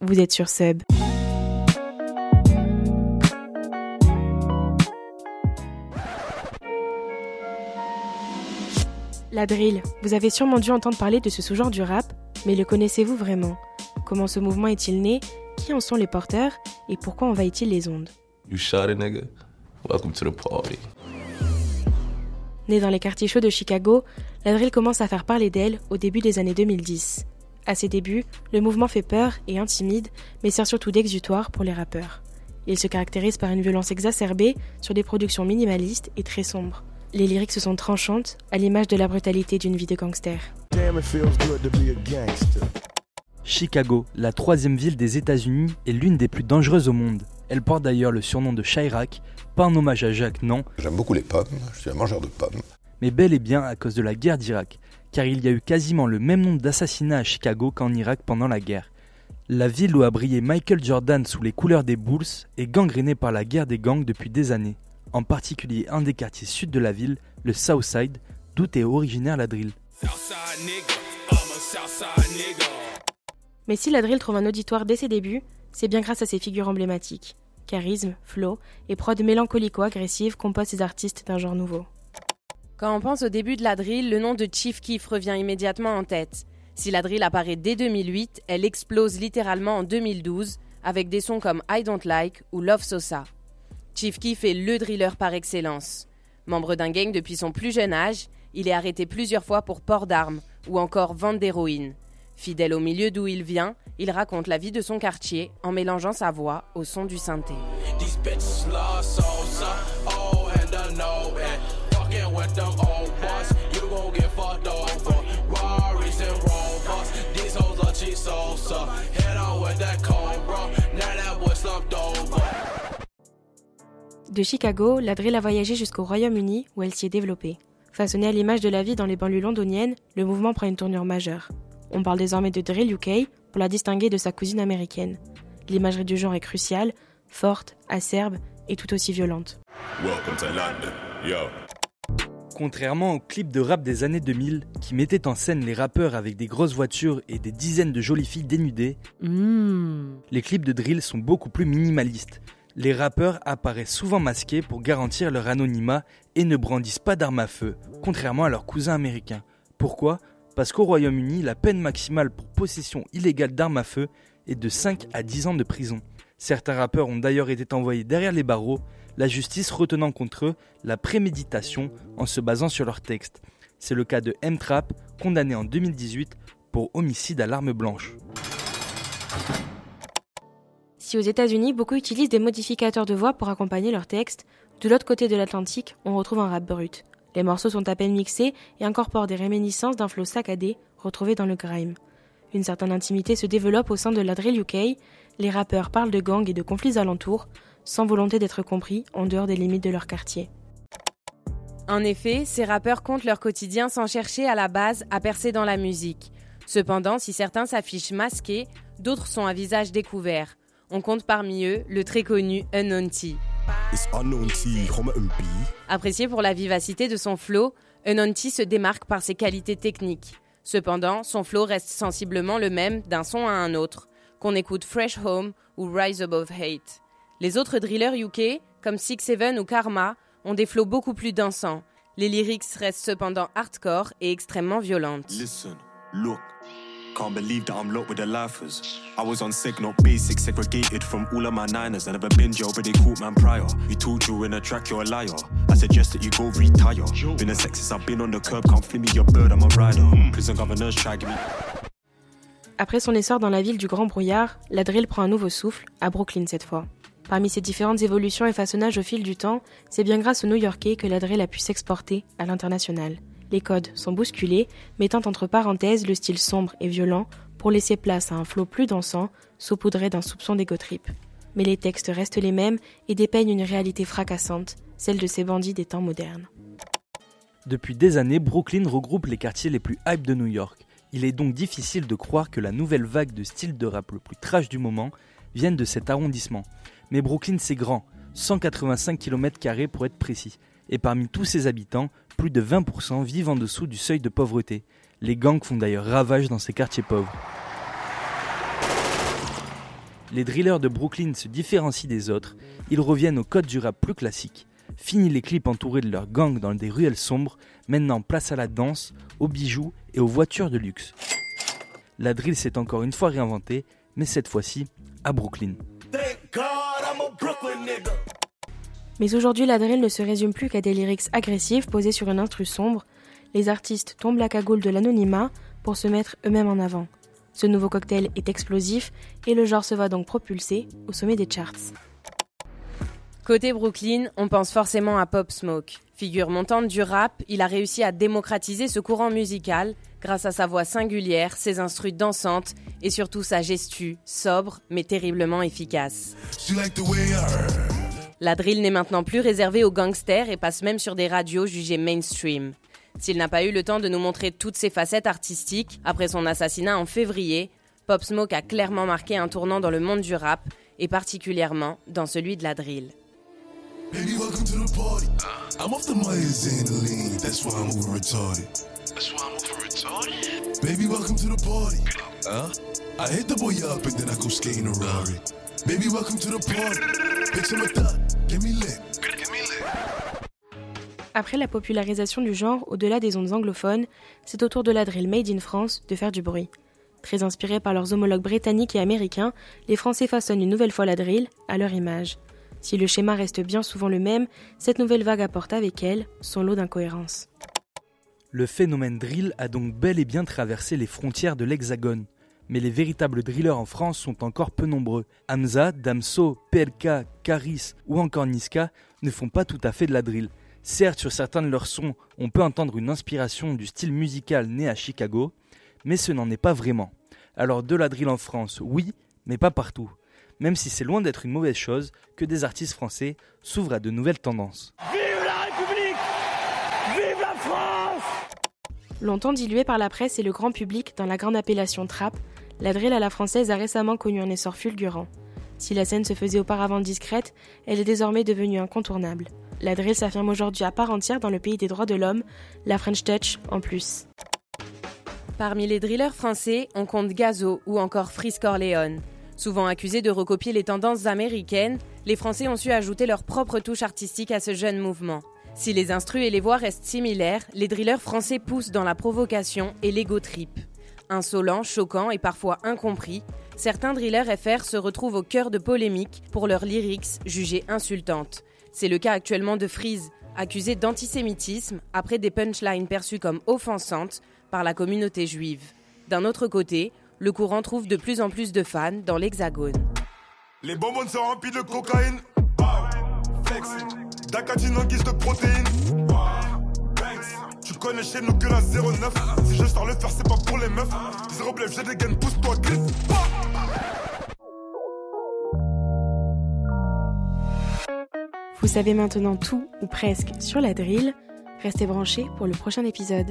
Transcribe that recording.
vous êtes sur Sub. La drill, vous avez sûrement dû entendre parler de ce sous-genre du rap, mais le connaissez-vous vraiment? Comment ce mouvement est-il né? Qui en sont les porteurs? Et pourquoi envahit-il les ondes? You shot nigga. Welcome to the party. Née dans les quartiers chauds de Chicago, la drill commence à faire parler d'elle au début des années 2010. À ses débuts, le mouvement fait peur et intimide, mais sert surtout d'exutoire pour les rappeurs. Il se caractérise par une violence exacerbée sur des productions minimalistes et très sombres. Les lyriques se sont tranchantes, à l'image de la brutalité d'une vie de gangster. Chicago, la troisième ville des États-Unis, est l'une des plus dangereuses au monde. Elle porte d'ailleurs le surnom de Chirac, pas en hommage à Jacques, non, J'aime beaucoup les pommes, je suis un mangeur de pommes. mais bel et bien à cause de la guerre d'Irak, car il y a eu quasiment le même nombre d'assassinats à Chicago qu'en Irak pendant la guerre. La ville où a brillé Michael Jordan sous les couleurs des Bulls est gangrénée par la guerre des gangs depuis des années, en particulier un des quartiers sud de la ville, le Southside, d'où est originaire la drill. Mais si la drill trouve un auditoire dès ses débuts, c'est bien grâce à ses figures emblématiques. Charisme, flow et prod mélancolico-agressive composent ces artistes d'un genre nouveau. Quand on pense au début de la drill, le nom de Chief Keef revient immédiatement en tête. Si la drill apparaît dès 2008, elle explose littéralement en 2012 avec des sons comme I Don't Like ou Love Sosa. Chief Keef est le driller par excellence. Membre d'un gang depuis son plus jeune âge, il est arrêté plusieurs fois pour port d'armes ou encore vente d'héroïne. Fidèle au milieu d'où il vient, il raconte la vie de son quartier en mélangeant sa voix au son du synthé. With them old boys, you gon' get fucked over. Rarries and Rovers, these hoes are cheap so so. Hit on with that cobra, now that boy slumped over. De Chicago, la drill a voyagé jusqu'au Royaume-Uni où elle s'y est développée. Façonnée à l'image de la vie dans les banlieues londoniennes, le mouvement prend une tournure majeure. On parle désormais de drill UK pour la distinguer de sa cousine américaine. L'imagerie du genre est cruciale, forte, acerbe et tout aussi violente. Welcome to London. Yo. Contrairement aux clips de rap des années 2000 qui mettaient en scène les rappeurs avec des grosses voitures et des dizaines de jolies filles dénudées, les clips de drill sont beaucoup plus minimalistes. Les rappeurs apparaissent souvent masqués pour garantir leur anonymat et ne brandissent pas d'armes à feu, contrairement à leurs cousins américains. Pourquoi? Parce qu'au Royaume-Uni, la peine maximale pour possession illégale d'armes à feu est de 5 à 10 ans de prison. Certains rappeurs ont d'ailleurs été envoyés derrière les barreaux, la justice retenant contre eux la préméditation en se basant sur leurs textes. C'est le cas de M-Trap, condamné en 2018 pour homicide à l'arme blanche. Si aux États-Unis, beaucoup utilisent des modificateurs de voix pour accompagner leurs textes, de l'autre côté de l'Atlantique, on retrouve un rap brut. Les morceaux sont à peine mixés et incorporent des réminiscences d'un flow saccadé retrouvé dans le grime. Une certaine intimité se développe au sein de la drill UK, les rappeurs parlent de gangs et de conflits alentours, sans volonté d'être compris en dehors des limites de leur quartier. En effet, ces rappeurs comptent leur quotidien sans chercher à la base à percer dans la musique. Cependant, si certains s'affichent masqués, d'autres sont à visage découvert. On compte parmi eux le très connu Unknown T. Apprécié pour la vivacité de son flow, Unknown T se démarque par ses qualités techniques. Cependant, son flow reste sensiblement le même d'un son à un autre, qu'on écoute Fresh Home ou Rise Above Hate. Les autres drillers UK, comme Six Seven ou Karma, ont des flows beaucoup plus dansants. Les lyrics restent cependant hardcore et extrêmement violentes. Listen, look. Can't believe that I'm locked with the lifers. I was on seg, not basic, segregated from all of my niners. I never been jail, but they caught man prior. You told you in a track, you're a liar. I suggest that you go retire. Been a sexist, I've been on the curb, can't flip me your bird, I'm a rider. Prison governors try give me. Après son essor dans la ville du Grand Brouillard, la drill prend un nouveau souffle, à Brooklyn cette fois. Parmi ces différentes évolutions et façonnages au fil du temps, c'est bien grâce aux New-Yorkais que la a pu s'exporter à l'international. Les codes sont bousculés, mettant entre parenthèses le style sombre et violent pour laisser place à un flot plus dansant, saupoudré d'un soupçon d'égo trip. Mais les textes restent les mêmes et dépeignent une réalité fracassante, celle de ces bandits des temps modernes. Depuis des années, Brooklyn regroupe les quartiers les plus hype de New York. Il est donc difficile de croire que la nouvelle vague de style de rap le plus trash du moment vienne de cet arrondissement. Mais Brooklyn c'est grand, 185 km pour être précis. Et parmi tous ses habitants, plus de 20% vivent en dessous du seuil de pauvreté. Les gangs font d'ailleurs ravage dans ces quartiers pauvres. les drillers de Brooklyn se différencient des autres, ils reviennent au code du rap plus classique. Fini les clips entourés de leurs gangs dans des ruelles sombres, maintenant place à la danse, aux bijoux et aux voitures de luxe. La drill s'est encore une fois réinventée, mais cette fois-ci à Brooklyn. Mais aujourd'hui, la drill ne se résume plus qu'à des lyrics agressifs posés sur une instru sombre. Les artistes tombent la cagoule de l'anonymat pour se mettre eux-mêmes en avant. Ce nouveau cocktail est explosif et le genre se va donc propulser au sommet des charts. Côté Brooklyn, on pense forcément à Pop Smoke. Figure montante du rap, il a réussi à démocratiser ce courant musical grâce à sa voix singulière, ses instrus dansantes et surtout sa gestu, sobre mais terriblement efficace. La drill n'est maintenant plus réservée aux gangsters et passe même sur des radios jugées mainstream. S'il n'a pas eu le temps de nous montrer toutes ses facettes artistiques, après son assassinat en février, Pop Smoke a clairement marqué un tournant dans le monde du rap, et particulièrement dans celui de la drill. Baby, welcome to the party. I'm off the Myers and the lean, that's why I'm over retarded. That's why I'm over retarded? Baby, welcome to the party. Huh? I hit the boy up and then I go skating a Rari. Baby, welcome to the party. Bitch, I'm a thot, give me lit. Give me lit. Après la popularisation du genre au-delà des ondes anglophones, c'est au tour de la drill Made in France de faire du bruit. Très inspirés par leurs homologues britanniques et américains, les Français façonnent une nouvelle fois la drill à leur image. Si le schéma reste bien souvent le même, cette nouvelle vague apporte avec elle son lot d'incohérences. Le phénomène drill a donc bel et bien traversé les frontières de l'Hexagone. Mais les véritables drillers en France sont encore peu nombreux. Hamza, Damso, PLK, Caris ou encore Niska ne font pas tout à fait de la drill. Certes, sur certains de leurs sons, on peut entendre une inspiration du style musical né à Chicago, mais ce n'en est pas vraiment. Alors de la drill en France, oui, mais pas partout même si c'est loin d'être une mauvaise chose que des artistes français s'ouvrent à de nouvelles tendances. Vive la République Vive la France Longtemps diluée par la presse et le grand public dans la grande appellation trap, la drill à la française a récemment connu un essor fulgurant. Si la scène se faisait auparavant discrète, elle est désormais devenue incontournable. La drill s'affirme aujourd'hui à part entière dans le pays des droits de l'homme, la French Touch en plus. Parmi les drillers français, on compte Gazo ou encore Frisk Corleone. Souvent accusés de recopier les tendances américaines, les Français ont su ajouter leur propre touche artistique à ce jeune mouvement. Si les instrus et les voix restent similaires, les drillers français poussent dans la provocation et l'ego trip. Insolents, choquants et parfois incompris, certains drillers FR se retrouvent au cœur de polémiques pour leurs lyrics jugées insultantes. C'est le cas actuellement de Freeze, accusé d'antisémitisme après des punchlines perçues comme offensantes par la communauté juive. D'un autre côté, le courant trouve de plus en plus de fans dans l'Hexagone. Les bonbons sont remplis de cocaïne. Flex. D'acatine en guise de protéines. Tu connais chez nous que la 09. Si je sors le faire, c'est pas pour les meufs. Zéro blef, j'ai des gaines, pousse-toi, glisse. Vous savez maintenant tout, ou presque, sur la drill. Restez branchés pour le prochain épisode.